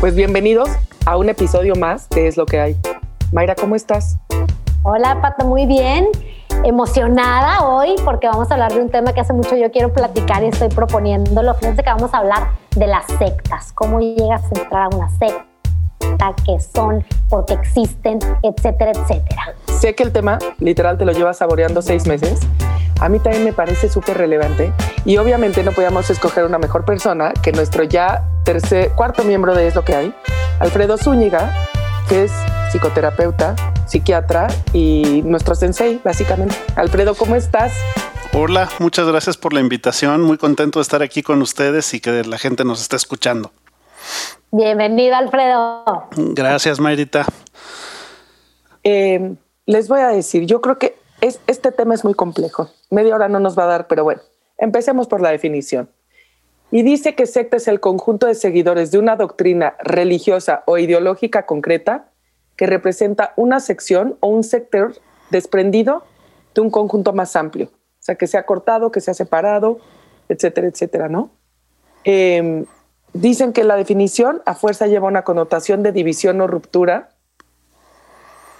Pues bienvenidos a un episodio más de Es lo que hay. Mayra, ¿cómo estás? Hola, Pato, muy bien. Emocionada hoy porque vamos a hablar de un tema que hace mucho yo quiero platicar y estoy proponiéndolo. Fíjense que vamos a hablar de las sectas, cómo llegas a entrar a una secta, qué son, por qué existen, etcétera, etcétera. Sé que el tema literal te lo llevas saboreando seis meses. A mí también me parece súper relevante y obviamente no podíamos escoger una mejor persona que nuestro ya tercer, cuarto miembro de Es lo que hay, Alfredo Zúñiga, que es psicoterapeuta, psiquiatra y nuestro sensei, básicamente. Alfredo, ¿cómo estás? Hola, muchas gracias por la invitación. Muy contento de estar aquí con ustedes y que la gente nos esté escuchando. Bienvenido, Alfredo. Gracias, Mayrita. Eh, les voy a decir, yo creo que es, este tema es muy complejo. Media hora no nos va a dar, pero bueno, empecemos por la definición. Y dice que secta es el conjunto de seguidores de una doctrina religiosa o ideológica concreta que representa una sección o un sector desprendido de un conjunto más amplio. O sea, que se ha cortado, que se ha separado, etcétera, etcétera, ¿no? Eh, dicen que la definición a fuerza lleva una connotación de división o ruptura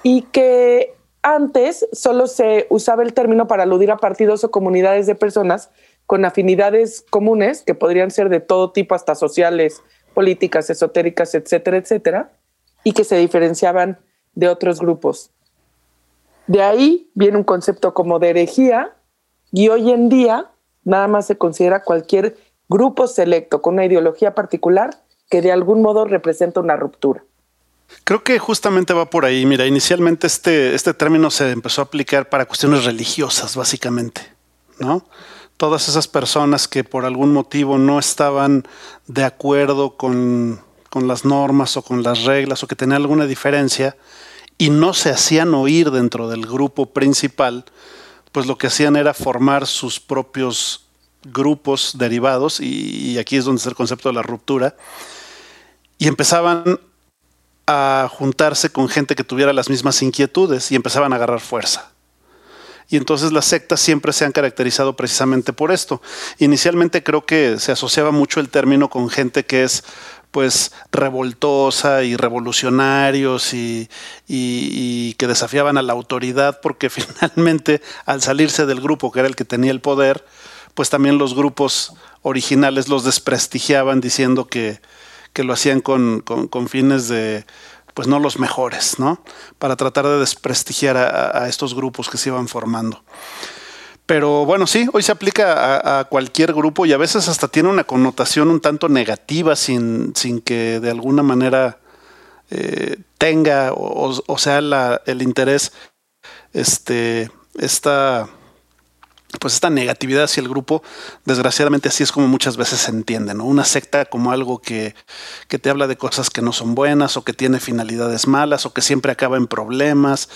y que antes solo se usaba el término para aludir a partidos o comunidades de personas con afinidades comunes, que podrían ser de todo tipo, hasta sociales, políticas, esotéricas, etcétera, etcétera, y que se diferenciaban de otros grupos. De ahí viene un concepto como de herejía, y hoy en día nada más se considera cualquier grupo selecto con una ideología particular que de algún modo representa una ruptura. Creo que justamente va por ahí. Mira, inicialmente este, este término se empezó a aplicar para cuestiones religiosas, básicamente, ¿no? Todas esas personas que por algún motivo no estaban de acuerdo con, con las normas o con las reglas o que tenían alguna diferencia y no se hacían oír dentro del grupo principal, pues lo que hacían era formar sus propios grupos derivados, y, aquí es donde está el concepto de la ruptura, y empezaban a juntarse con gente que tuviera las mismas inquietudes y empezaban a agarrar fuerza. Y entonces las sectas siempre se han caracterizado precisamente por esto. Inicialmente creo que se asociaba mucho el término con gente que es pues revoltosa y revolucionarios y, y, y, que desafiaban a la autoridad porque finalmente al salirse del grupo que era el que tenía el poder, pues también los grupos originales los desprestigiaban diciendo que, que lo hacían con, con, fines de, pues no los mejores, ¿no? Para tratar de desprestigiar a, estos grupos que se iban formando. Pero bueno, sí, hoy se aplica a, cualquier grupo y a veces hasta tiene una connotación un tanto negativa sin, sin que de alguna manera eh, tenga o, sea el interés, este, esta pues esta negatividad hacia el grupo, desgraciadamente así es como muchas veces se entiende, ¿no? Una secta como algo que, que, te habla de cosas que no son buenas o que tiene finalidades malas o que siempre acaba en problemas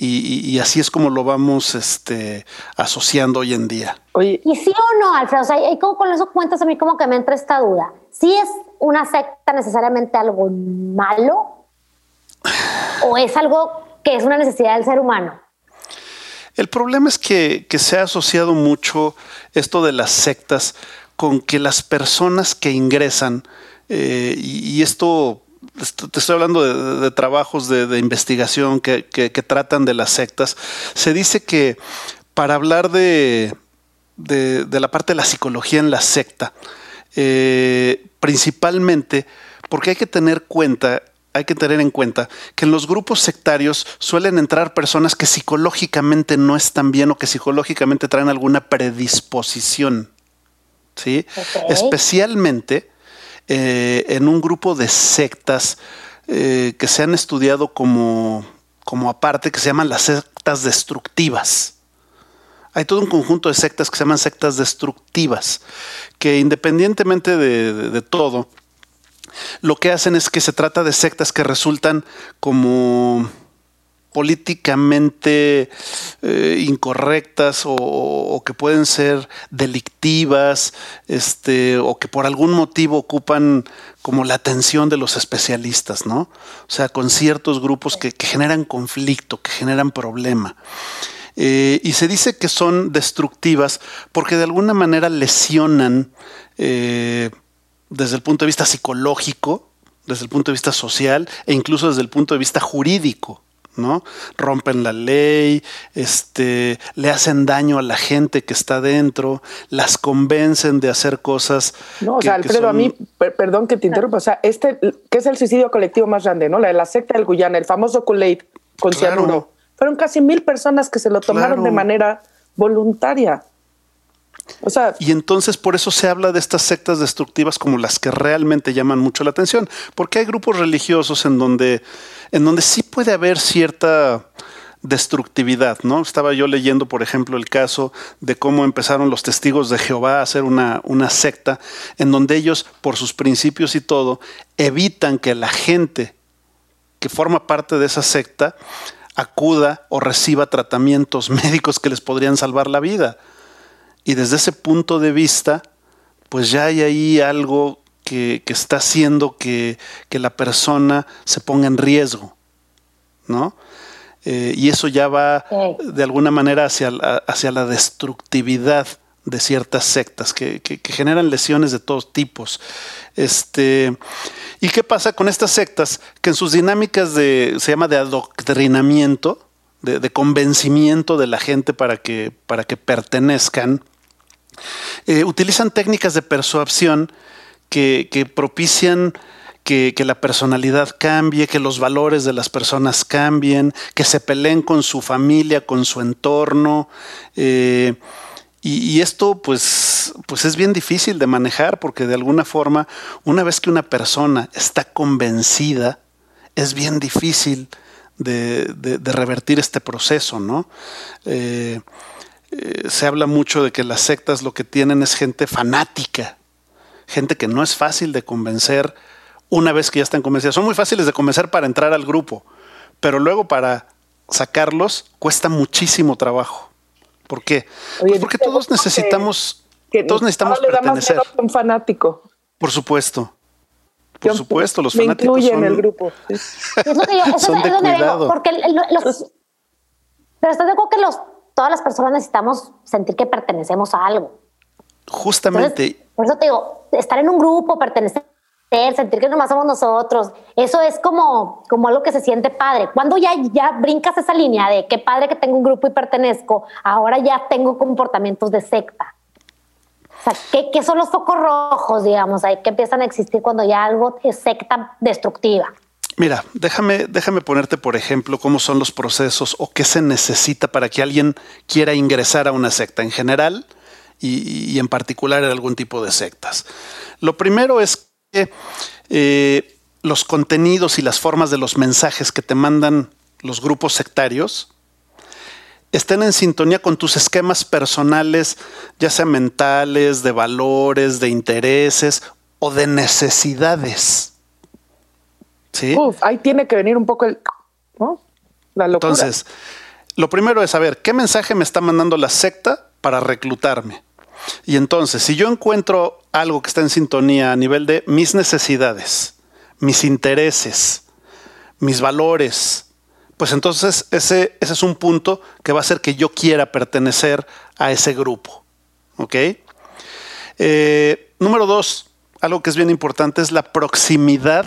y, así es como lo vamos este, asociando hoy en día. Oye. ¿Y sí o no, Alfredo? O sea, y como con eso cuentas a mí como que me entra esta duda. ¿Sí es una secta necesariamente algo malo? ¿O es algo que es una necesidad del ser humano? El problema es que, se ha asociado mucho esto de las sectas con que las personas que ingresan, eh, y, esto te estoy hablando de, trabajos de, investigación que, tratan de las sectas, se dice que para hablar de, de la parte de la psicología en la secta, eh, principalmente porque hay que tener cuenta hay que tener en cuenta que en los grupos sectarios suelen entrar personas que psicológicamente no están bien o que psicológicamente traen alguna predisposición. ¿sí? Okay. Especialmente eh, en un grupo de sectas eh, que se han estudiado como, como aparte, que se llaman las sectas destructivas. Hay todo un conjunto de sectas que se llaman sectas destructivas, que independientemente de, de, de todo, lo que hacen es que se trata de sectas que resultan como políticamente eh, incorrectas o, que pueden ser delictivas, este, o que por algún motivo ocupan como la atención de los especialistas, ¿no? O sea, con ciertos grupos que, que generan conflicto, que generan problema. Eh, y se dice que son destructivas porque de alguna manera lesionan eh, desde el punto de vista psicológico desde el punto de vista social e incluso desde el punto de vista jurídico. ¿no? Rompen la ley, este, le hacen daño a la gente que está dentro, las convencen de hacer cosas. No, o sea, Alfredo, a mí, perdón que te interrumpa, o sea, este, que es el suicidio colectivo más grande, ¿no? La de la secta del Guyana, el famoso Kool-Aid con cianuro. Fueron casi mil personas que se lo tomaron de manera voluntaria. Y entonces por eso se habla de estas sectas destructivas como las que realmente llaman mucho la atención, porque hay grupos religiosos en donde, en donde sí puede haber cierta destructividad, ¿no? Estaba yo leyendo, por ejemplo, el caso de cómo empezaron los testigos de Jehová a hacer una, una secta en donde ellos, por sus principios y todo, evitan que la gente que forma parte de esa secta acuda o reciba tratamientos médicos que les podrían salvar la vida. Y desde ese punto de vista, pues ya hay ahí algo que, está haciendo que, la persona se ponga en riesgo, ¿no? Eh, y eso ya va de alguna manera hacia, hacia la destructividad de ciertas sectas que, generan lesiones de todos tipos. Este, ¿Y qué pasa con estas sectas? Que en sus dinámicas de, se llama de adoctrinamiento, de, convencimiento de la gente para que, para que pertenezcan, eh, utilizan técnicas de persuasión que, propician que, la personalidad cambie, que los valores de las personas cambien, que se peleen con su familia, con su entorno. Eh, y, esto pues, pues es bien difícil de manejar porque de alguna forma, una vez que una persona está convencida, es bien difícil de, revertir este proceso, ¿no? Eh, eh, se habla mucho de que las sectas lo que tienen es gente fanática, gente que no es fácil de convencer una vez que ya están convencidas. Son muy fáciles de convencer para entrar al grupo, pero luego para sacarlos cuesta muchísimo trabajo. ¿Por qué? Pues porque todos necesitamos, todos necesitamos pertenecer. un fanático. Por supuesto. Por supuesto, los fanáticos son, en el grupo. son de cuidado. porque los, pero estás de acuerdo que los todas las personas necesitamos sentir que pertenecemos a algo. Justamente. por eso te digo, estar en un grupo, pertenecer, sentir que nomás somos nosotros, eso es como, como algo que se siente padre. Cuando ya, ya brincas esa línea de qué padre que tengo un grupo y pertenezco, ahora ya tengo comportamientos de secta. O sea, ¿qué, ¿qué, son los focos rojos, digamos, ahí que empiezan a existir cuando ya algo es secta destructiva? Mira, déjame, déjame ponerte, por ejemplo, cómo son los procesos o qué se necesita para que alguien quiera ingresar a una secta en general y, en particular en algún tipo de sectas. Lo primero es que eh, los contenidos y las formas de los mensajes que te mandan los grupos sectarios estén en sintonía con tus esquemas personales, ya sea mentales, de valores, de intereses o de necesidades ahí tiene que venir un poco el, La locura. Entonces, lo primero es saber qué mensaje me está mandando la secta para reclutarme. Y entonces, si yo encuentro algo que está en sintonía a nivel de mis necesidades, mis intereses, mis valores, pues entonces ese, ese es un punto que va a hacer que yo quiera pertenecer a ese grupo. ¿Ok? Eh, número dos, algo que es bien importante es la proximidad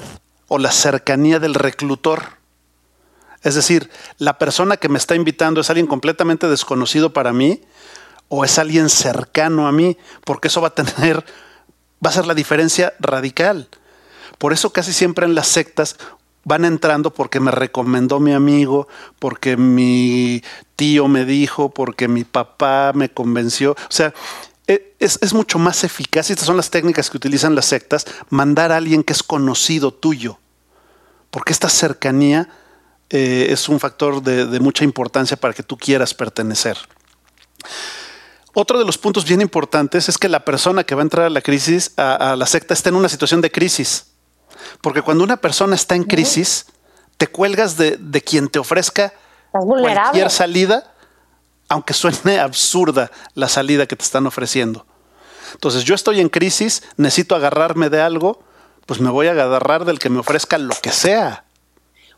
o la cercanía del reclutor. Es decir, la persona que me está invitando es alguien completamente desconocido para mí o es alguien cercano a mí, porque eso va a tener, va a ser la diferencia radical. Por eso casi siempre en las sectas van entrando porque me recomendó mi amigo, porque mi tío me dijo, porque mi papá me convenció. O sea, e, es, mucho más eficaz, y estas son las técnicas que utilizan las sectas, mandar a alguien que es conocido tuyo, porque esta cercanía eh, es un factor de, mucha importancia para que tú quieras pertenecer. Otro de los puntos bien importantes es que la persona que va a entrar a la crisis, a, la secta, está en una situación de crisis. Porque cuando una persona está en crisis, te cuelgas de, de quien te ofrezca cualquier salida aunque suene absurda la salida que te están ofreciendo. Entonces yo estoy en crisis, necesito agarrarme de algo, pues me voy a agarrar del que me ofrezca lo que sea.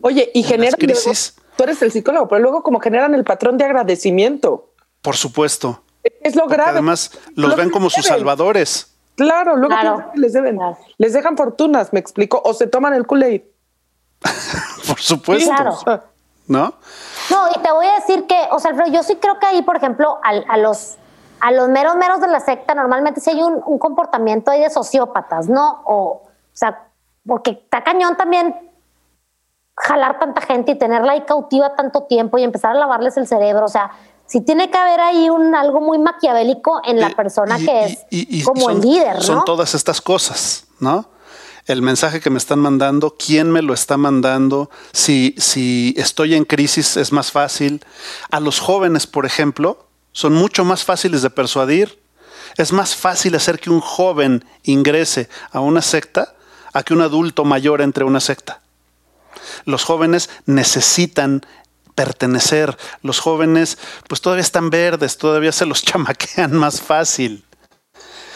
Oye, y generan crisis. tú eres el psicólogo, pero luego como generan el patrón de agradecimiento. Por supuesto. Es lo grave. Además, los ven como sus salvadores. Claro, luego les deben. Les dejan fortunas, me explico, o se toman el Kool-Aid. por supuesto. Claro. ¿No? No, y te voy a decir que, o sea, yo sí creo que ahí, por ejemplo, a, los a los meros meros de la secta, normalmente sí hay un, un, comportamiento ahí de sociópatas, ¿no? O, o sea, porque está cañón también jalar tanta gente y tenerla ahí cautiva tanto tiempo y empezar a lavarles el cerebro. O sea, sí tiene que haber ahí un algo muy maquiavélico en la persona que es como el líder, ¿no? Son todas estas cosas, ¿no? El mensaje que me están mandando, quién me lo está mandando, si, si estoy en crisis es más fácil. A los jóvenes, por ejemplo, son mucho más fáciles de persuadir. Es más fácil hacer que un joven ingrese a una secta a que un adulto mayor entre a una secta. Los jóvenes necesitan pertenecer. Los jóvenes pues todavía están verdes, todavía se los chamaquean más fácil.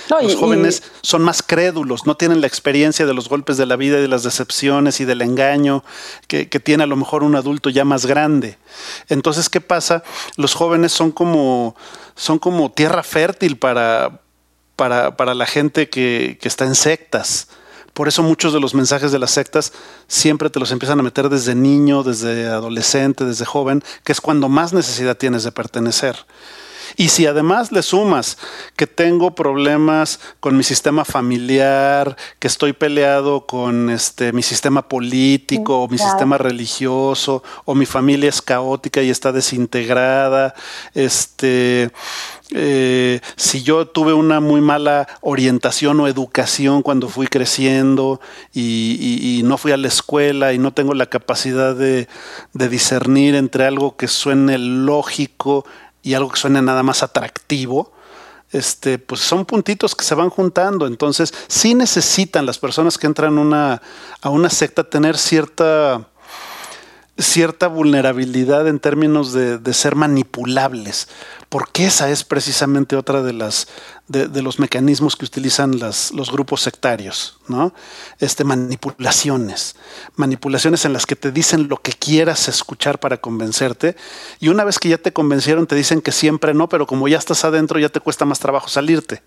Los jóvenes son más crédulos, no tienen la experiencia de los golpes de la vida y de las decepciones y del engaño que, tiene a lo mejor un adulto ya más grande. Entonces, ¿qué pasa? Los jóvenes son como, son como tierra fértil para, para, la gente que, que está en sectas. Por eso muchos de los mensajes de las sectas siempre te los empiezan a meter desde niño, desde adolescente, desde joven, que es cuando más necesidad tienes de pertenecer. Y si además le sumas que tengo problemas con mi sistema familiar, que estoy peleado con este, mi sistema político o mi sistema religioso, o mi familia es caótica y está desintegrada, este, eh, si yo tuve una muy mala orientación o educación cuando fui creciendo y, no fui a la escuela y no tengo la capacidad de, discernir entre algo que suene lógico y algo que suene nada más atractivo, este, pues son puntitos que se van juntando. Entonces, sí necesitan las personas que entran una, a una secta tener cierta cierta vulnerabilidad en términos de, ser manipulables, porque esa es precisamente otra de las de, los mecanismos que utilizan las, los grupos sectarios, ¿no? Este manipulaciones, manipulaciones en las que te dicen lo que quieras escuchar para convencerte y una vez que ya te convencieron te dicen que siempre no, pero como ya estás adentro ya te cuesta más trabajo salirte.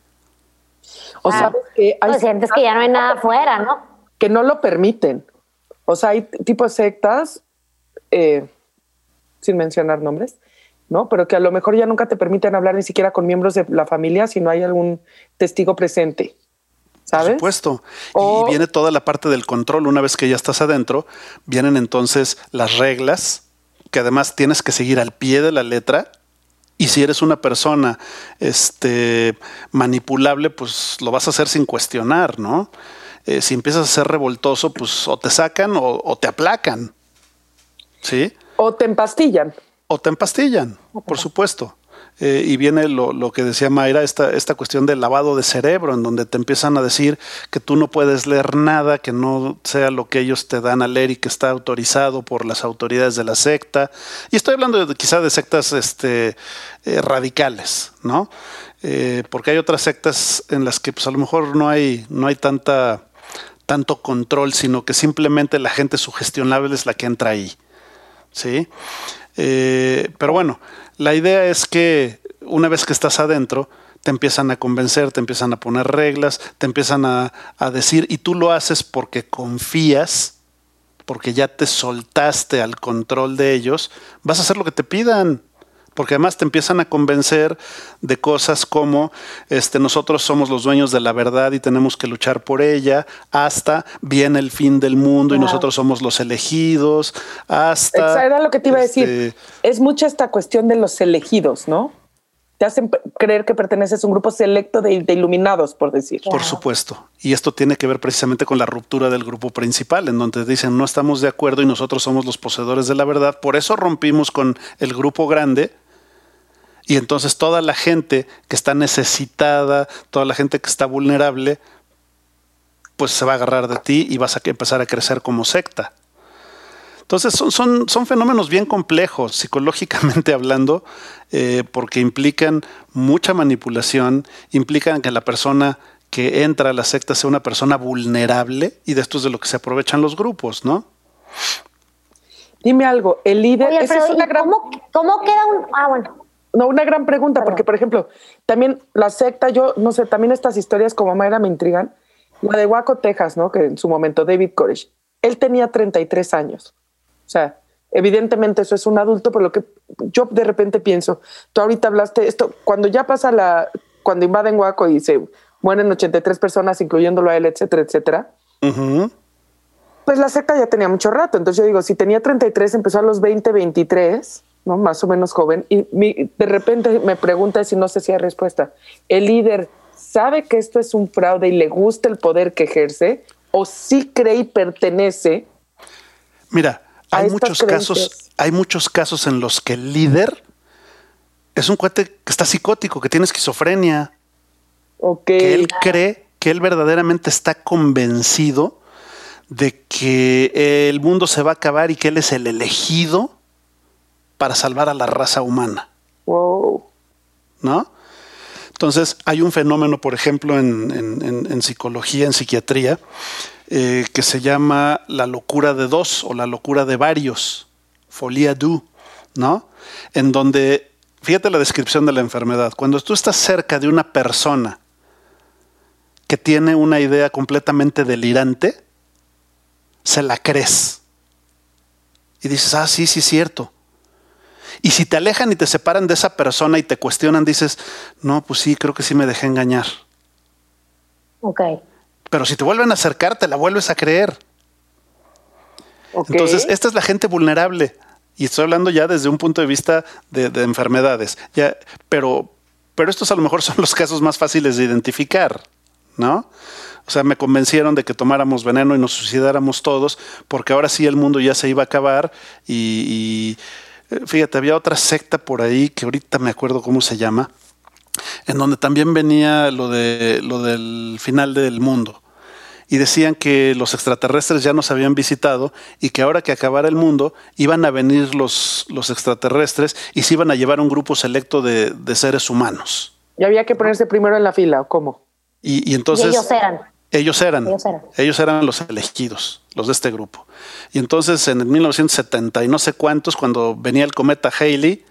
O sea, sabes que hay sientes que ya no hay nada afuera, ¿no? Que no lo permiten. O sea, hay tipo de sectas eh, sin mencionar nombres, ¿no? Pero que a lo mejor ya nunca te permiten hablar ni siquiera con miembros de la familia si no hay algún testigo presente. ¿Sabes? Por supuesto. y viene toda la parte del control. Una vez que ya estás adentro, vienen entonces las reglas, que además tienes que seguir al pie de la letra. Y si eres una persona este, manipulable, pues lo vas a hacer sin cuestionar, ¿no? Eh, si empiezas a ser revoltoso, pues o te sacan o te aplacan. ¿Sí? O te empastillan. O te empastillan, por supuesto. Eh, y viene lo, que decía Mayra, esta, esta cuestión del lavado de cerebro, en donde te empiezan a decir que tú no puedes leer nada que no sea lo que ellos te dan a leer y que está autorizado por las autoridades de la secta. Y estoy hablando de, quizá de sectas este, eh, radicales, ¿no? Eh, porque hay otras sectas en las que pues, a lo mejor no hay, no hay tanta, tanto control, sino que simplemente la gente sugestionable es la que entra ahí. ¿Sí? Eh, pero bueno, la idea es que una vez que estás adentro, te empiezan a convencer, te empiezan a poner reglas, te empiezan a, a decir, y tú lo haces porque confías, porque ya te soltaste al control de ellos, vas a hacer lo que te pidan porque además te empiezan a convencer de cosas como este, nosotros somos los dueños de la verdad y tenemos que luchar por ella, hasta viene el fin del mundo y nosotros somos los elegidos, hasta... Era lo que te iba a decir. Este, es mucha esta cuestión de los elegidos, ¿no? te hacen creer que perteneces a un grupo selecto de, iluminados, por decir. Por supuesto. Y esto tiene que ver precisamente con la ruptura del grupo principal, en donde dicen no estamos de acuerdo y nosotros somos los poseedores de la verdad. Por eso rompimos con el grupo grande. Y entonces toda la gente que está necesitada, toda la gente que está vulnerable, pues se va a agarrar de ti y vas a empezar a crecer como secta. Entonces son, son, son fenómenos bien complejos psicológicamente hablando, eh, porque implican mucha manipulación, implican que la persona que entra a la secta sea una persona vulnerable y de esto es de lo que se aprovechan los grupos, ¿no? Dime algo, el líder... ¿cómo, queda un...? Ah, bueno. No, una gran pregunta, porque por ejemplo, también la secta, yo no sé, también estas historias como Mayra me intrigan. La de Waco, Texas, ¿no? Que en su momento David Koresh, él tenía 33 años. O sea, evidentemente eso es un adulto, pero lo que yo de repente pienso, tú ahorita hablaste esto, cuando ya pasa la, cuando invaden Waco y se mueren 83 personas, incluyéndolo a él, etcétera, etcétera. Pues la secta ya tenía mucho rato. Entonces yo digo, si tenía 33, empezó a los 20, 23, ¿no? Más o menos joven. Y de repente me pregunta si no sé si hay respuesta. ¿El líder sabe que esto es un fraude y le gusta el poder que ejerce? ¿O sí cree y pertenece? Mira, hay muchos casos, hay muchos casos en los que el líder es un cuate que está psicótico, que tiene esquizofrenia. Que él cree, que él verdaderamente está convencido de que el mundo se va a acabar y que él es el elegido para salvar a la raza humana. Wow. ¿No? Entonces, hay un fenómeno, por ejemplo, en, psicología, en psiquiatría, eh, que se llama la locura de dos o la locura de varios, folia du, ¿no? En donde, fíjate la descripción de la enfermedad, cuando tú estás cerca de una persona que tiene una idea completamente delirante, se la crees. Y dices, ah, sí, sí, cierto. Y si te alejan y te separan de esa persona y te cuestionan, dices, no, pues sí, creo que sí me dejé engañar. Ok. Pero si te vuelven a acercar, te la vuelves a creer. Entonces, esta es la gente vulnerable. Y estoy hablando ya desde un punto de vista de, enfermedades. Ya, pero, pero estos a lo mejor son los casos más fáciles de identificar, ¿no? O sea, me convencieron de que tomáramos veneno y nos suicidáramos todos, porque ahora sí el mundo ya se iba a acabar y fíjate, había otra secta por ahí que ahorita me acuerdo cómo se llama, en donde también venía lo, de, lo del final del mundo. Y decían que los extraterrestres ya nos habían visitado y que ahora que acabara el mundo iban a venir los, los extraterrestres y se iban a llevar un grupo selecto de, seres humanos. ¿Y había que ponerse primero en la fila o cómo? Y, entonces... ellos eran. Ellos eran, ellos eran, los elegidos, los de este grupo. Y entonces en el 1970 y no sé cuántos, cuando venía el cometa Haley,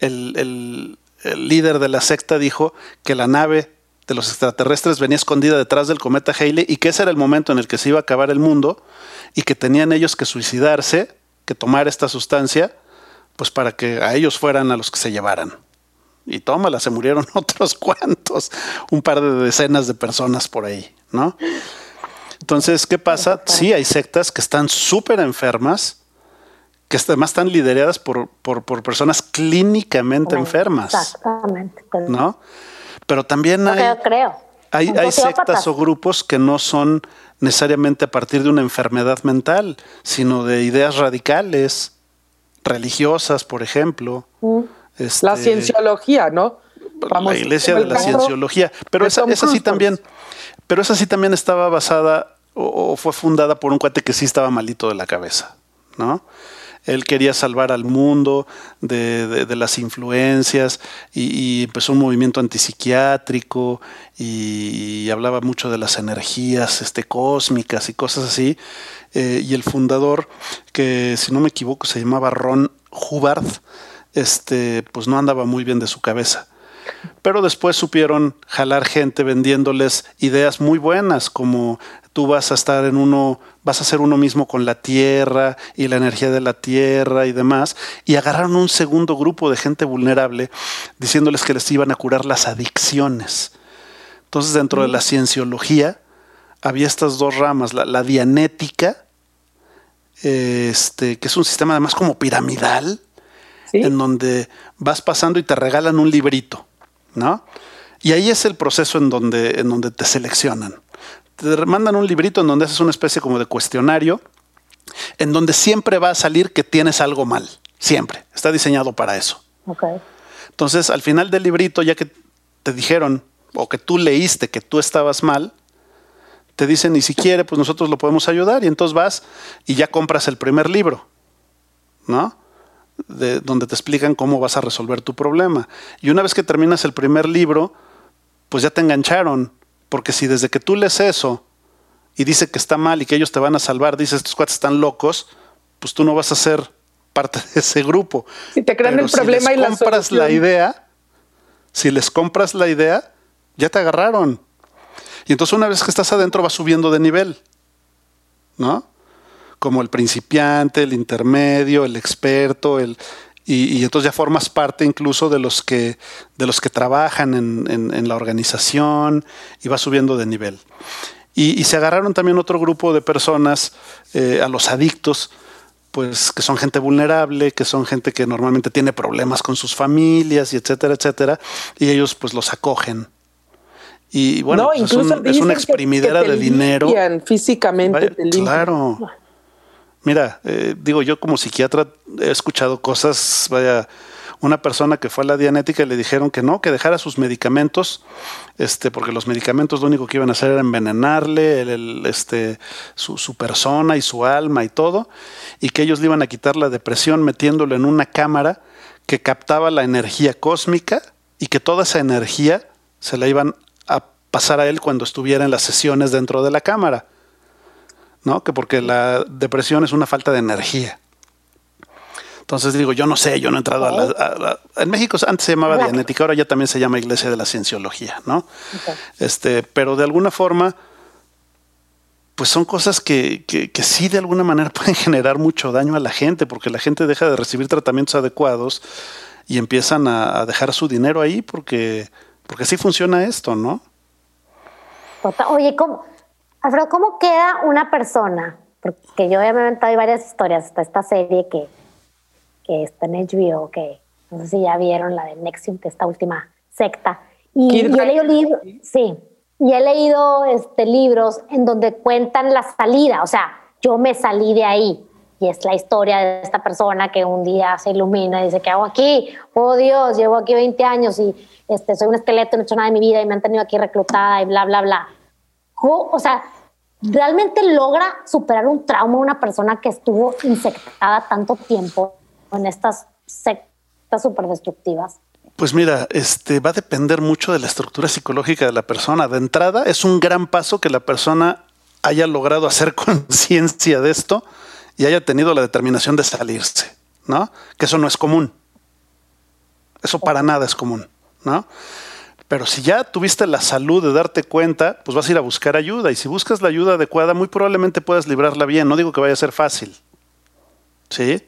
el, líder de la secta dijo que la nave de los extraterrestres venía escondida detrás del cometa Haley y que ese era el momento en el que se iba a acabar el mundo y que tenían ellos que suicidarse, que tomar esta sustancia, pues para que a ellos fueran a los que se llevaran. Y tómala, se murieron otros cuantos, un par de decenas de personas por ahí. ¿No? Entonces, ¿qué pasa? Sí, hay sectas que están súper enfermas, que además están lideradas por, por, personas clínicamente enfermas. Exactamente. ¿No? Pero también hay, creo. hay, hay sectas o grupos que no son necesariamente a partir de una enfermedad mental, sino de ideas radicales, religiosas, por ejemplo. Mm. Este, la cienciología, ¿no? la iglesia de la cienciología. Pero esa, esa sí también, pero esa sí también estaba basada o, fue fundada por un cuate que sí estaba malito de la cabeza, ¿no? Él quería salvar al mundo de, las influencias y, empezó un movimiento antipsiquiátrico y, hablaba mucho de las energías este, cósmicas y cosas así. Eh, y el fundador, que si no me equivoco se llamaba Ron Hubbard, este, pues no andaba muy bien de su cabeza. Pero después supieron jalar gente vendiéndoles ideas muy buenas, como tú vas a estar en uno, vas a ser uno mismo con la tierra y la energía de la tierra y demás. Y agarraron un segundo grupo de gente vulnerable diciéndoles que les iban a curar las adicciones. Entonces, dentro de la cienciología había estas dos ramas, la, dianética, este, que es un sistema además como piramidal, en donde vas pasando y te regalan un librito. ¿No? Y ahí es el proceso en donde, en donde te seleccionan. Te mandan un librito en donde haces una especie como de cuestionario, en donde siempre va a salir que tienes algo mal. Siempre. Está diseñado para eso. Entonces, al final del librito, ya que te dijeron o que tú leíste que tú estabas mal, te dicen, y si quiere, pues nosotros lo podemos ayudar. Y entonces vas y ya compras el primer libro, ¿no? De, donde te explican cómo vas a resolver tu problema. Y una vez que terminas el primer libro, pues ya te engancharon, porque si desde que tú lees eso y dice que está mal y que ellos te van a salvar, dices, estos cuates están locos, pues tú no vas a hacer parte de ese grupo. Si te crean el problema y la compras la idea, si les compras la idea, ya te agarraron. Y entonces una vez que estás adentro vas subiendo de nivel, ¿no? Como el principiante, el intermedio, el experto, el, y, entonces ya formas parte incluso de los que, de los que trabajan en, la organización y vas subiendo de nivel. Y, se agarraron también otro grupo de personas, eh, a los adictos, pues que son gente vulnerable, que son gente que normalmente tiene problemas con sus familias y etcétera, etcétera, y ellos pues los acogen. Y bueno, pues, es, una exprimidera de dinero. Físicamente. claro. Mira, eh, digo yo como psiquiatra he escuchado cosas, vaya, una persona que fue a la dianética y le dijeron que no, que dejara sus medicamentos, este, porque los medicamentos lo único que iban a hacer era envenenarle el, este, su, su, persona y su alma y todo, y que ellos le iban a quitar la depresión metiéndolo en una cámara que captaba la energía cósmica y que toda esa energía se la iban a pasar a él cuando estuviera en las sesiones dentro de la cámara. ¿No? Que porque la depresión es una falta de energía. Entonces digo, yo no sé, yo no he entrado a la, En México antes se llamaba Dianética, ahora ya también se llama Iglesia de la Cienciología, ¿no? Este, pero de alguna forma, pues son cosas que, que, que, sí de alguna manera pueden generar mucho daño a la gente, porque la gente deja de recibir tratamientos adecuados y empiezan a, a dejar su dinero ahí porque, porque así funciona esto, ¿no? Oye, ¿cómo? Alfredo, ¿cómo queda una persona? Porque yo obviamente hay varias historias. Está esta serie que, que está en HBO, que no sé si ya vieron la de Nexium, que esta última secta. Y yo he leído libros, sí, y he leído este, libros en donde cuentan la salida. O sea, yo me salí de ahí. Y es la historia de esta persona que un día se ilumina y dice, ¿qué hago aquí? Oh Dios, llevo aquí 20 años y este, soy un esqueleto, no he hecho nada de mi vida y me han tenido aquí reclutada y bla, bla, bla o sea, realmente logra superar un trauma una persona que estuvo infectada tanto tiempo en estas sectas súper destructivas? Pues mira, este va a depender mucho de la estructura psicológica de la persona. De entrada, es un gran paso que la persona haya logrado hacer conciencia de esto y haya tenido la determinación de salirse, ¿no? Que eso no es común. Eso para nada es común, ¿no? Pero si ya tuviste la salud de darte cuenta, pues vas a ir a buscar ayuda. Y si buscas la ayuda adecuada, muy probablemente puedas librarla bien. No digo que vaya a ser fácil. ¿Sí?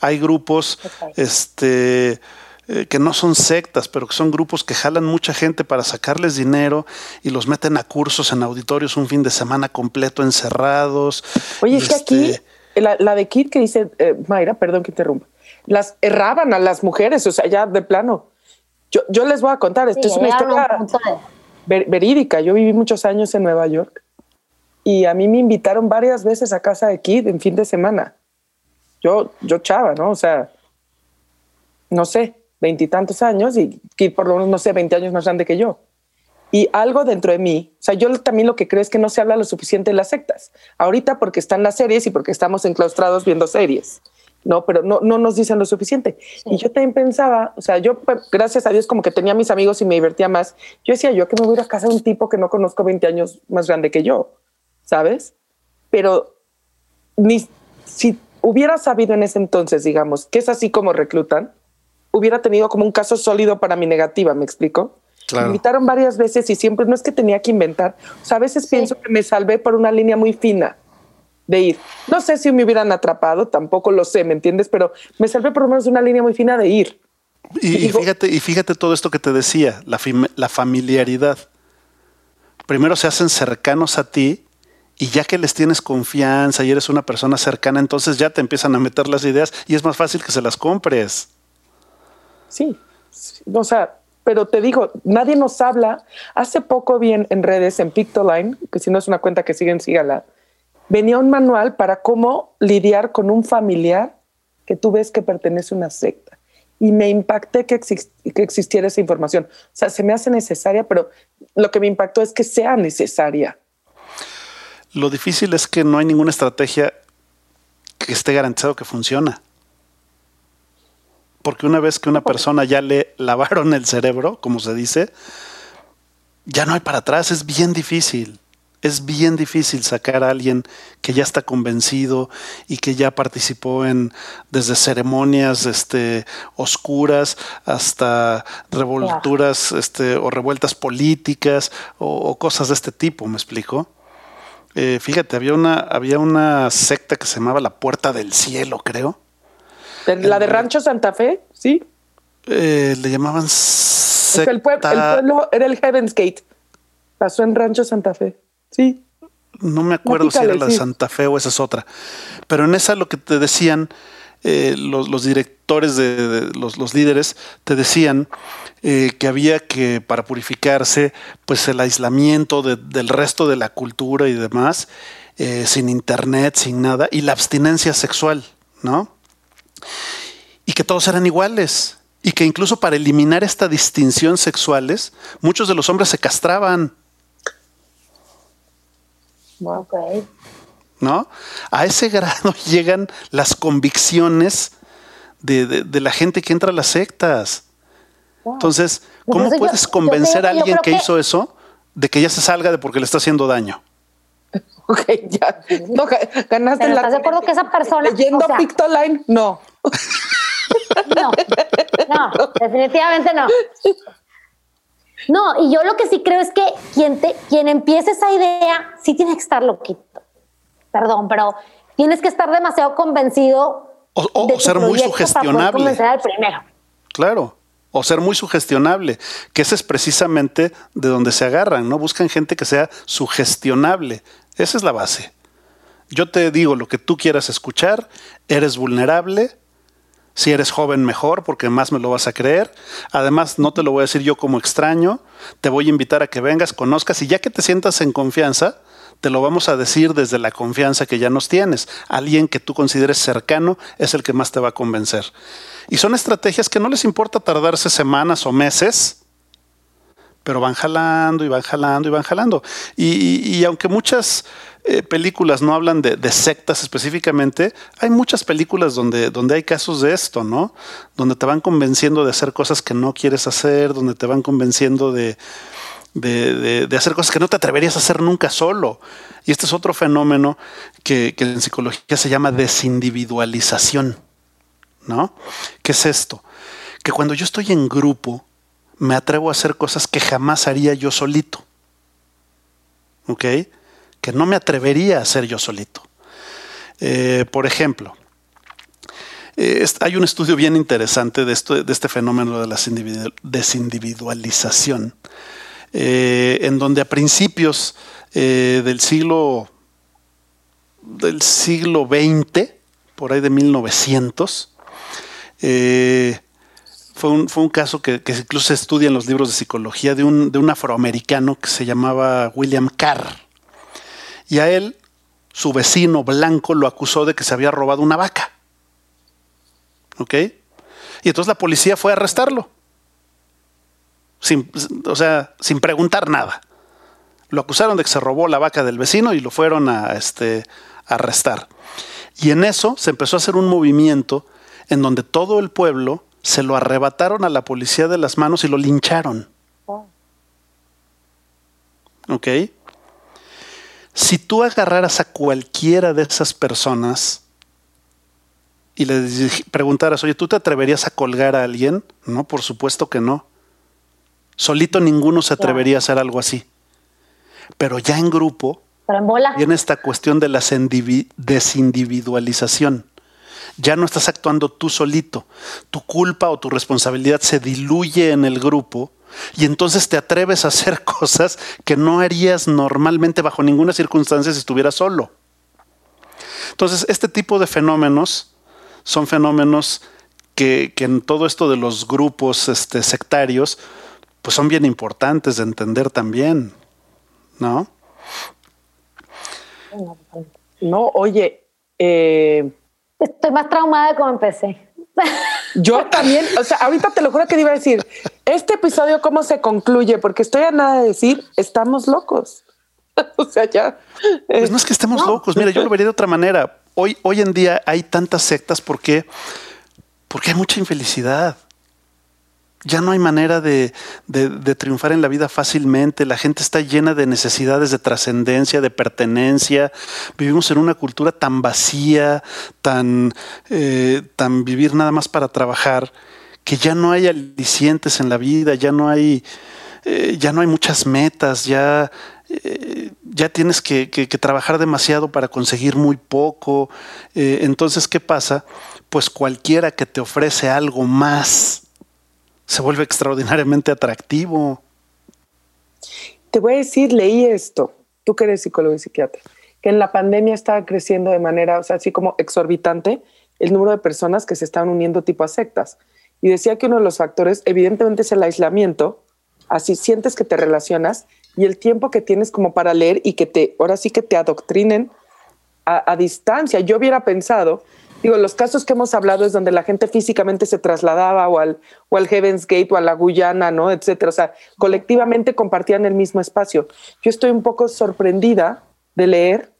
Hay grupos este, eh, que no son sectas, pero que son grupos que jalan mucha gente para sacarles dinero y los meten a cursos en auditorios un fin de semana completo encerrados. Oye, es que aquí, este la, de Kit que dice, eh, Mayra, perdón que interrumpa, las erraban a las mujeres, o sea, ya de plano yo, yo les voy a contar, esto es una historia verídica. Yo viví muchos años en Nueva York y a mí me invitaron varias veces a casa de Kid en fin de semana. Yo, yo chava, ¿no? O sea, no sé, veintitantos años y Kid por lo menos, no sé, veinte años más grande que yo. Y algo dentro de mí, o sea, yo también lo que creo es que no se habla lo suficiente de las sectas. Ahorita porque están las series y porque estamos enclaustrados viendo series. ¿No? Pero no, no nos dicen lo suficiente. Y yo también pensaba, o sea, yo, pues, gracias a Dios, como que tenía mis amigos y me divertía más. Yo decía, yo que me voy a, ir a casa de un tipo que no conozco 20 años más grande que yo, ¿sabes? Pero ni si hubiera sabido en ese entonces, digamos, que es así como reclutan, hubiera tenido como un caso sólido para mi negativa, ¿me explico? Me invitaron varias veces y siempre no es que tenía que inventar. O sea, a veces pienso que me salvé por una línea muy fina de ir. No sé si me hubieran atrapado, tampoco lo sé, ¿me entiendes? Pero me salvé por lo menos una línea muy fina de ir. Y, fíjate, y fíjate todo esto que te decía, la, la familiaridad. Primero se hacen cercanos a ti y ya que les tienes confianza y eres una persona cercana, entonces ya te empiezan a meter las ideas y es más fácil que se las compres. Sí, o sea, pero te digo, nadie nos habla. Hace poco vi en, redes, en Pictoline, que si no es una cuenta que siguen, sígala, venía un manual para cómo lidiar con un familiar que tú ves que pertenece a una secta. Y me impacté que, que existiera esa información. O sea, se me hace necesaria, pero lo que me impactó es que sea necesaria. Lo difícil es que no hay ninguna estrategia que esté garantizado que funciona. Porque una vez que una persona ya le lavaron el cerebro, como se dice, ya no hay para atrás, es bien difícil Es bien difícil sacar a alguien que ya está convencido y que ya participó en desde ceremonias este, oscuras hasta revolturas este, o revueltas políticas o, cosas de este tipo, ¿me explico? Eh, fíjate, había una, había una secta que se llamaba la Puerta del Cielo, creo. ¿La de Rancho Santa Fe? Sí. Eh, le llamaban secta. el pueblo era el Heaven's Gate. Pasó en Rancho Santa Fe. Sí. No me acuerdo si era la de Santa Fe o esa es otra. Pero en esa lo que te decían eh, los, directores de, los, líderes te decían eh, que había que para purificarse pues el aislamiento del resto de la cultura y demás eh, sin internet sin nada y la abstinencia sexual no y que todos eran iguales y que incluso para eliminar esta distinción sexuales muchos de los hombres se castraban ¿No? A ese grado llegan las convicciones de, la gente que entra a las sectas. Entonces, ¿cómo puedes convencer a alguien que, hizo eso de que ya se salga de porque le está haciendo daño? Ok, ya. No, ganaste la. ¿Estás de acuerdo que esa persona. Leyendo Pictoline, no. No, no, definitivamente no. No, y yo lo que sí creo es que quien, te, quien empiece esa idea sí tiene que estar loquito. Perdón, pero tienes que estar demasiado convencido. O, ser muy sugestionable. Claro. O ser muy sugestionable, que ese es precisamente de donde se agarran, ¿no? Buscan gente que sea sugestionable. Esa es la base. Yo te digo lo que tú quieras escuchar, eres vulnerable, si eres joven, mejor, porque más me lo vas a creer. Además, no te lo voy a decir yo como extraño. Te voy a invitar a que vengas, conozcas y ya que te sientas en confianza, te lo vamos a decir desde la confianza que ya nos tienes. Alguien que tú consideres cercano es el que más te va a convencer. Y son estrategias que no les importa tardarse semanas o meses, pero van jalando y van jalando y van jalando. y aunque muchas eh, películas no hablan de, sectas específicamente, hay muchas películas donde, donde hay casos de esto, ¿no? Donde te van convenciendo de hacer cosas que no quieres hacer, donde te van convenciendo de, de, hacer cosas que no te atreverías a hacer nunca solo. Y este es otro fenómeno que, que en psicología se llama desindividualización, ¿no? ¿Qué es esto? Que cuando yo estoy en grupo, me atrevo a hacer cosas que jamás haría yo solito. ¿Ok? que no me atrevería a hacer yo solito. Eh, por ejemplo, eh, hay un estudio bien interesante de, esto, de este fenómeno de la desindividualización, eh, en donde a principios del siglo del siglo XX, por ahí de 1900, fue un, fue un, caso que, incluso se estudia en los libros de psicología de un, de un afroamericano que se llamaba William Carr y a él, su vecino blanco lo acusó de que se había robado una vaca. ¿Ok? Y entonces la policía fue a arrestarlo. Sin, o sea, sin preguntar nada. Lo acusaron de que se robó la vaca del vecino y lo fueron a, este, a arrestar. Y en eso se empezó a hacer un movimiento en donde todo el pueblo se lo arrebataron a la policía de las manos y lo lincharon. Oh. ¿Ok? Si tú agarraras a cualquiera de esas personas y le preguntaras, oye, ¿tú te atreverías a colgar a alguien? No, por supuesto que no. Solito ninguno se atrevería a hacer algo así. Pero ya en grupo viene esta cuestión de la desindividualización. Ya no estás actuando tú solito. Tu culpa o tu responsabilidad se diluye en el grupo y entonces te atreves a hacer cosas que no harías normalmente bajo ninguna circunstancia si estuvieras solo. Entonces, este tipo de fenómenos son fenómenos que, en todo esto de los grupos este, sectarios, pues son bien importantes de entender también, ¿no? No, oye, eh, estoy más traumada de cómo empecé. Yo también, o sea, ahorita te lo juro que te iba a decir, este episodio cómo se concluye, porque estoy a nada de decir, estamos locos. o sea, ya. Pues no es que estemos locos, mira, yo lo vería de otra manera. Hoy, hoy en día hay tantas sectas porque, porque hay mucha infelicidad. Ya no hay manera de, triunfar en la vida fácilmente, la gente está llena de necesidades de trascendencia, de pertenencia, vivimos en una cultura tan vacía, tan, eh, tan vivir nada más para trabajar, que ya no hay alicientes en la vida, ya no hay, eh, ya no hay muchas metas, ya, eh, ya tienes que, trabajar demasiado para conseguir muy poco. entonces, ¿qué pasa? Pues cualquiera que te ofrece algo más, se vuelve extraordinariamente atractivo. Te voy a decir, leí esto, tú que eres psicólogo y psiquiatra, que en la pandemia estaba creciendo de manera, o sea, así como exorbitante, el número de personas que se estaban uniendo tipo a sectas. Y decía que uno de los factores, evidentemente, es el aislamiento, así sientes que te relacionas y el tiempo que tienes como para leer y que te, ahora sí que te adoctrinen a, a distancia. Yo hubiera pensado Digo, los casos que hemos hablado es donde la gente físicamente se trasladaba o al, o al Heaven's Gate o a la Guyana, ¿no? Etcétera. O sea, colectivamente compartían el mismo espacio. Yo estoy un poco sorprendida de leer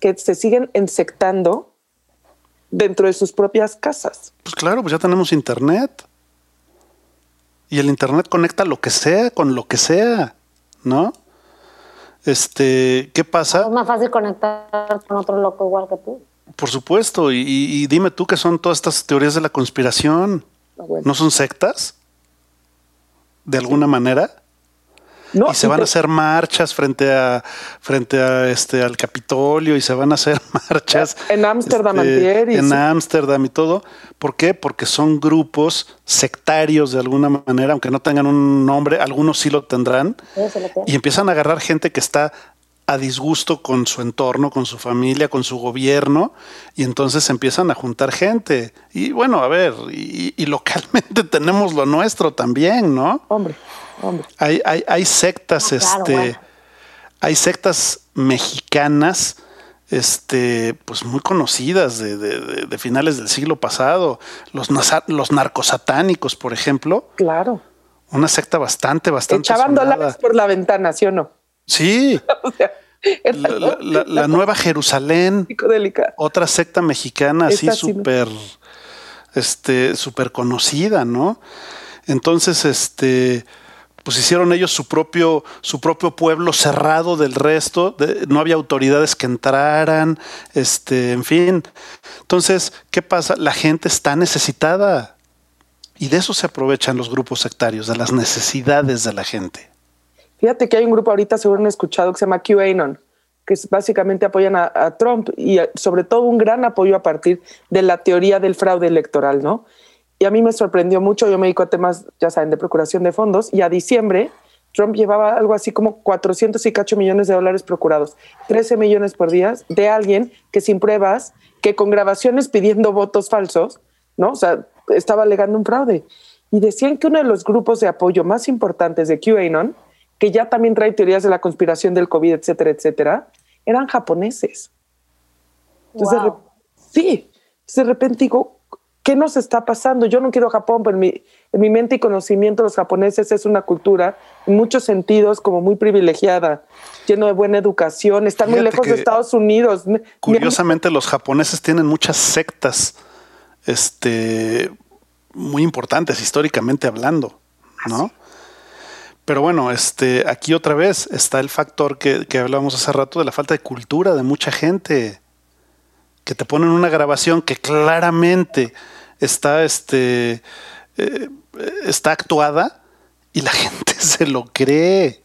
que se siguen insectando dentro de sus propias casas. Pues claro, pues ya tenemos internet. Y el internet conecta lo que sea con lo que sea, ¿no? Este, ¿qué pasa? Es más fácil conectar con otro loco igual que tú. Por supuesto, y, dime tú qué son todas estas teorías de la conspiración. Ah, ¿No son sectas? ¿De alguna manera? No, y se van a hacer marchas frente a frente a este al Capitolio y se van a hacer marchas en Ámsterdam este, en Ámsterdam y todo. ¿Por qué? Porque son grupos sectarios de alguna manera, aunque no tengan un nombre, algunos sí lo tendrán. y empiezan a agarrar gente que está a disgusto con su entorno, con su familia, con su gobierno, y entonces empiezan a juntar gente. Y bueno, a ver, y, localmente tenemos lo nuestro también, ¿no? Hombre, hombre. Hay, hay, hay sectas, este, hay sectas mexicanas, este, pues muy conocidas de, de, finales del siglo pasado, los, los narcosatánicos, por ejemplo. Claro. Una secta bastante, bastante. Echaban dólares por la ventana, ¿sí o no? Sí. la, Nueva Jerusalén, otra secta mexicana así súper, este, súper conocida, ¿no? Entonces, este, pues hicieron ellos su propio, su propio pueblo cerrado del resto, no había autoridades que entraran, este, en fin. Entonces, ¿qué pasa? La gente está necesitada y de eso se aprovechan los grupos sectarios, de las necesidades de la gente. Fíjate que hay un grupo ahorita, seguro han escuchado, que se llama QAnon, que básicamente apoyan a, Trump y sobre todo un gran apoyo a partir de la teoría del fraude electoral, ¿no? Y a mí me sorprendió mucho, yo me dedico a temas, ya saben, de procuración de fondos, y a diciembre Trump llevaba algo así como 400 y cacho millones de dólares procurados, 13 millones por día de alguien que sin pruebas, que con grabaciones pidiendo votos falsos, ¿no? O sea, estaba alegando un fraude. Y decían que uno de los grupos de apoyo más importantes de QAnon que ya también trae teorías de la conspiración del COVID, etcétera, etcétera, eran japoneses. Entonces, sí, de repente digo, ¿qué nos está pasando? Yo no quiero Japón, pero en mi, en mi mente y conocimiento los japoneses es una cultura en muchos sentidos como muy privilegiada, lleno de buena educación, están muy lejos de Estados Unidos. Curiosamente los japoneses tienen muchas sectas este, muy importantes históricamente hablando, ¿no? Pero bueno, este, aquí otra vez está el factor que, que hablábamos hace rato de la falta de cultura de mucha gente. Que te ponen una grabación que claramente está, este, eh, está actuada y la gente se lo cree.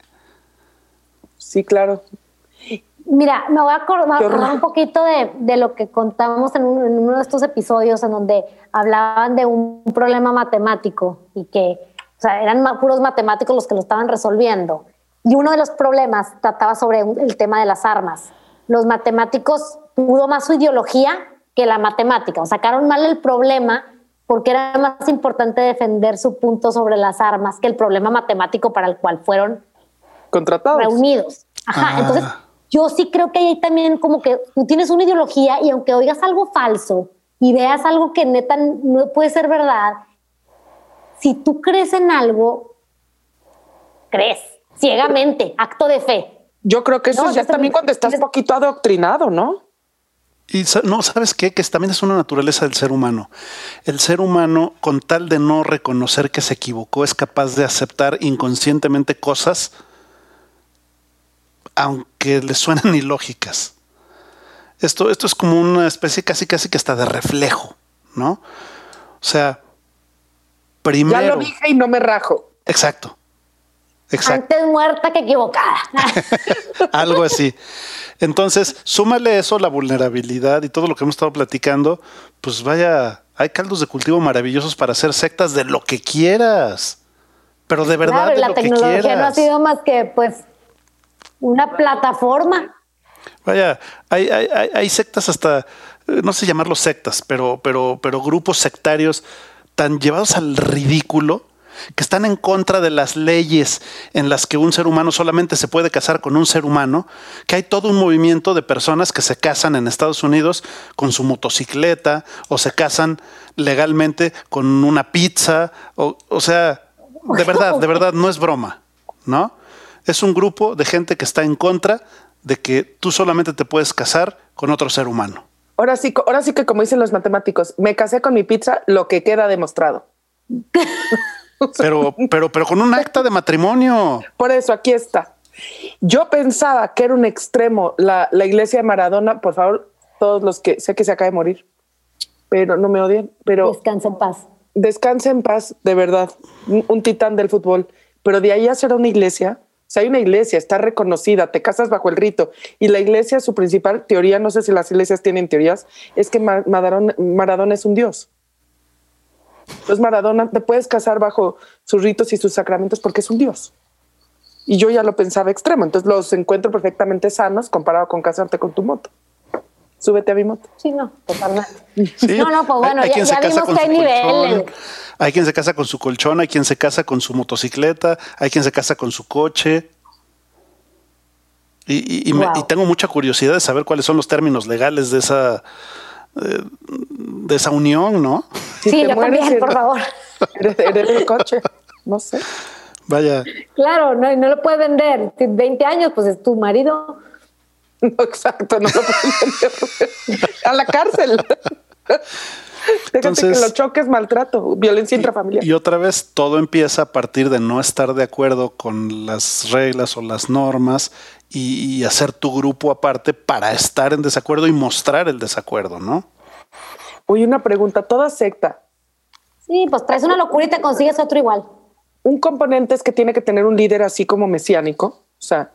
Sí, claro. Mira, me voy a acordar, un poquito de, de, lo que contamos en, en, uno de estos episodios en donde hablaban de un problema matemático y que o sea, eran puros matemáticos los que lo estaban resolviendo. Y uno de los problemas trataba sobre el tema de las armas. Los matemáticos pudo más su ideología que la matemática. O sacaron mal el problema porque era más importante defender su punto sobre las armas que el problema matemático para el cual fueron contratados. Reunidos. Ajá. Ah. Entonces, yo sí creo que ahí también como que tú tienes una ideología y aunque oigas algo falso y veas algo que neta no puede ser verdad, si tú crees en algo, crees ciegamente, acto de fe. Yo creo que eso ya también cuando estás un poquito adoctrinado, ¿no? Y no, ¿sabes qué? Que también es una naturaleza del ser humano. El ser humano, con tal de no reconocer que se equivocó, es capaz de aceptar inconscientemente cosas, aunque le suenan ilógicas. Esto, esto es como una especie casi casi que está de reflejo, ¿no? O sea, primero. Ya lo dije y no me rajo. Exacto. Exacto. Antes muerta que equivocada. Algo así. Entonces, súmale eso, la vulnerabilidad y todo lo que hemos estado platicando, pues vaya, hay caldos de cultivo maravillosos para hacer sectas de lo que quieras. Pero de verdad, claro, de la tecnología no ha sido más que, pues, una plataforma. Vaya, hay, hay, hay, sectas hasta, eh, no sé llamarlos sectas, pero, pero, pero grupos sectarios tan llevados al ridículo que están en contra de las leyes en las que un ser humano solamente se puede casar con un ser humano, que hay todo un movimiento de personas que se casan en Estados Unidos con su motocicleta o se casan legalmente con una pizza, o, o sea, de verdad, de verdad, no es broma, ¿no? Es un grupo de gente que está en contra de que tú solamente te puedes casar con otro ser humano. Ahora sí, ahora sí que como dicen los matemáticos, me casé con mi pizza, lo que queda demostrado. Pero, pero, pero con un acta de matrimonio. Por eso, aquí está. Yo pensaba que era un extremo la, iglesia de Maradona, por favor, todos los que sé que se acaba de morir, pero no me odien, pero... Descansa en paz. Descansa en paz, de verdad, un, titán del fútbol. Pero de ahí a ser una iglesia, sea, hay una iglesia, está reconocida, te casas bajo el rito. Y la iglesia, su principal teoría, no sé si las iglesias tienen teorías, es que Maradona es un dios. Entonces Maradona te puedes casar bajo sus ritos y sus sacramentos porque es un dios. Y yo ya lo pensaba extremo, entonces los encuentro perfectamente sanos comparado con casarte con tu moto. Súbete a mi moto. Sí, no, totalmente. No, no, pues bueno, ya, ya vimos que hay niveles. Hay quien se casa con su colchón, hay quien se casa con su motocicleta, hay quien se casa con su coche. Y, y tengo mucha curiosidad de saber cuáles son los términos legales de esa, de esa unión, ¿no? sí, yo también, por favor. Eres, el coche, no sé. Vaya. Claro, no, no lo puede vender. 20 años, pues es tu marido. No, exacto, no lo vender. A la cárcel. Entonces, que lo choques, maltrato, violencia intrafamiliar. Y otra vez, todo empieza a partir de no estar de acuerdo con las reglas o las normas y, hacer tu grupo aparte para estar en desacuerdo y mostrar el desacuerdo, ¿no? Oye, una pregunta, ¿toda secta? Sí, pues traes una locura y te consigues otro igual. Un componente es que tiene que tener un líder así como mesiánico, o sea...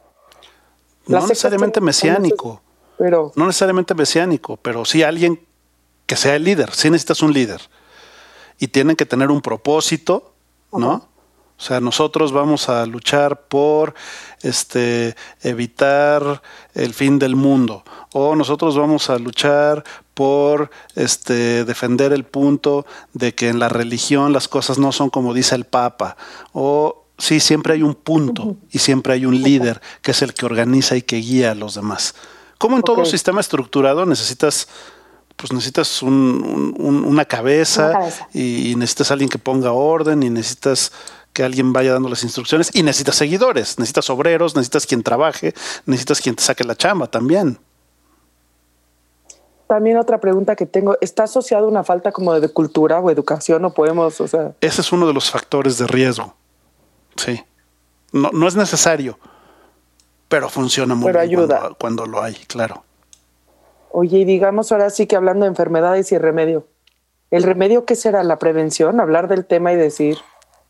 No necesariamente mesiánico, pero... No necesariamente mesiánico, pero sí alguien que sea el líder, sí necesitas un líder. Y tienen que tener un propósito, ¿no? O sea, nosotros vamos a luchar por este, evitar el fin del mundo. O nosotros vamos a luchar por este, defender el punto de que en la religión las cosas no son como dice el Papa. O sí, siempre hay un punto y siempre hay un líder que es el que organiza y que guía a los demás. Como en todo sistema estructurado necesitas pues necesitas una, cabeza y necesitas alguien que ponga orden y necesitas que alguien vaya dando las instrucciones y necesitas seguidores, necesitas obreros, necesitas quien trabaje, necesitas quien te saque la chamba también. También otra pregunta que tengo, ¿está asociado una falta como de cultura o educación o podemos, o sea... Ese es uno de los factores de riesgo, sí. No, no es necesario, pero funciona muy bien ayuda. Cuando, lo hay, claro. Oye, y digamos ahora sí que hablando de enfermedades y remedio, ¿el remedio qué será? ¿La prevención? Hablar del tema y decir,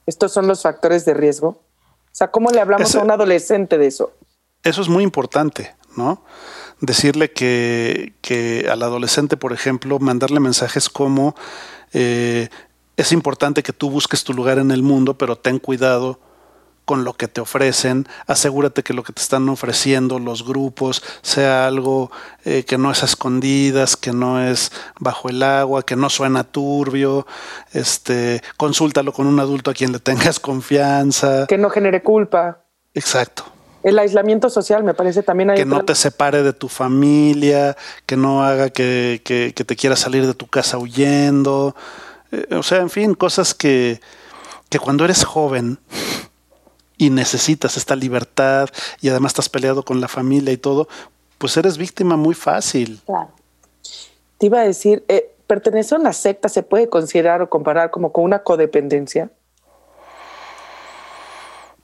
estos son los factores de riesgo. O sea, ¿cómo le hablamos a un adolescente de eso? Eso es muy importante, ¿no? Decirle que, que al adolescente, por ejemplo, mandarle mensajes como eh, es importante que tú busques tu lugar en el mundo, pero ten cuidado con lo que te ofrecen, asegúrate que lo que te están ofreciendo los grupos sea algo eh, que no es a escondidas, que no es bajo el agua, que no suena turbio, este, consúltalo con un adulto a quien le tengas confianza. Que no genere culpa. Exacto. El aislamiento social me parece también hay Que no te separe de tu familia, que no haga que, que, te quieras salir de tu casa huyendo. Eh, o sea, en fin, cosas que, que cuando eres joven y necesitas esta libertad y además estás peleado con la familia y todo, pues eres víctima muy fácil. Claro. te iba a decir, eh, ¿pertenecer a una secta se puede considerar o comparar como con una codependencia?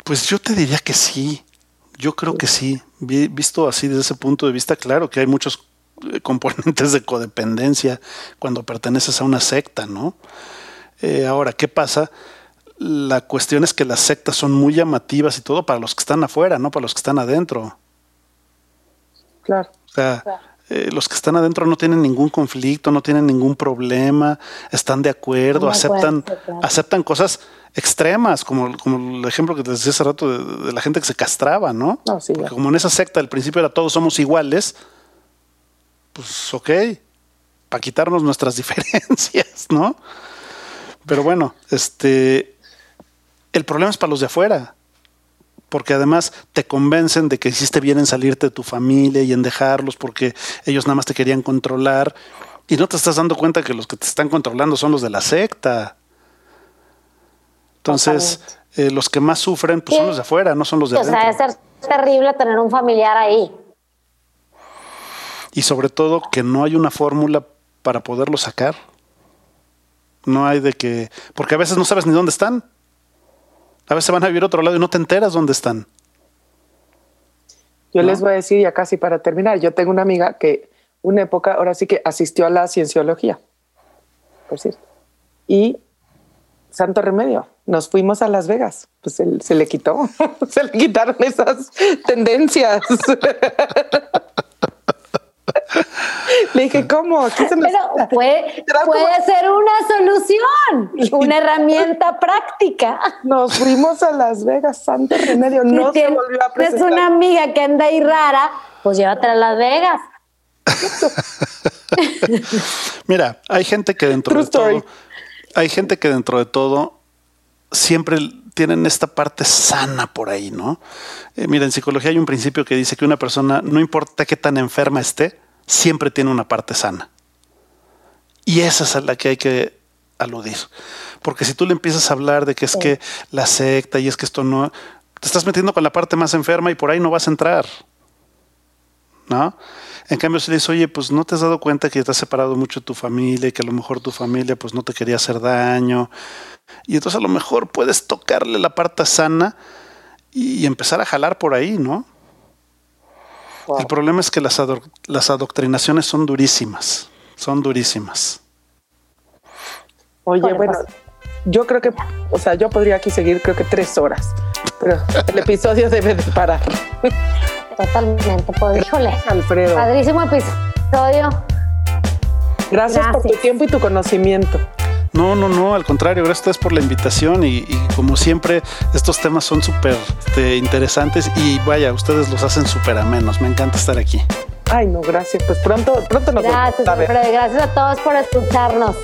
Pues yo te diría que sí. Yo creo que sí. Visto así desde ese punto de vista, claro que hay muchos eh, componentes de codependencia cuando perteneces a una secta, ¿no? Eh, ahora, ¿qué pasa? La cuestión es que las sectas son muy llamativas y todo para los que están afuera, no para los que están adentro. Claro. O sea, eh, los que están adentro no tienen ningún conflicto, no tienen ningún problema, están de acuerdo, aceptan, aceptan cosas extremas, como, como el ejemplo que te decía hace rato de, la gente que se castraba, ¿no? como en esa secta al principio era todos somos iguales, pues ok, para quitarnos nuestras diferencias, ¿no? Pero bueno, este, el problema es para los de afuera, porque además te convencen de que hiciste bien en salirte de tu familia y en dejarlos porque ellos nada más te querían controlar y no te estás dando cuenta que los que te están controlando son los de la secta. Entonces, eh, los que más sufren pues, son los de afuera, no son los de adentro. O sea, es terrible tener un familiar ahí. Y sobre todo que no hay una fórmula para poderlo sacar. No hay de que, porque a veces no sabes ni dónde están. A veces van a vivir a otro lado y no te enteras dónde están. Yo les voy a decir ya casi para terminar, yo tengo una amiga que una época, ahora sí que asistió a la cienciología, por cierto. Y santo remedio, nos fuimos a Las Vegas, pues se, se le quitó, se le quitaron esas tendencias. Le dije, ¿cómo? Pero puede, puede ser una solución, una herramienta práctica. Nos fuimos a Las Vegas, santo remedio, no se volvió a presentar. Es una amiga que anda ahí rara, pues llévatela a Las Vegas. Mira, hay gente que dentro de todo, hay gente que dentro de todo siempre tienen esta parte sana por ahí, ¿no? Eh, mira, en psicología hay un principio que dice que una persona, no importa qué tan enferma esté, siempre tiene una parte sana. Y esa es a la que hay que aludir. Porque si tú le empiezas a hablar de que es que la secta y es que esto no, te estás metiendo con la parte más enferma y por ahí no vas a entrar. ¿No? En cambio, si le dices, oye, pues no te has dado cuenta que te has separado mucho de tu familia y que a lo mejor tu familia pues no te quería hacer daño. Y entonces a lo mejor puedes tocarle la parte sana y empezar a jalar por ahí, ¿no? El problema es que las, las adoctrinaciones son durísimas, son durísimas. Oye, bueno, yo creo que, o sea, yo podría aquí seguir creo que tres horas, pero el episodio debe de parar. Totalmente, pues híjole. Alfredo. Padrísimo episodio. Gracias, por tu tiempo y tu conocimiento. No, no, no, al contrario, gracias a ustedes por la invitación y, como siempre, estos temas son súper este, interesantes y vaya, ustedes los hacen súper amenos. Me encanta estar aquí. Ay, no, gracias. Pues pronto, pronto nos vemos. Gracias, gracias a todos por escucharnos.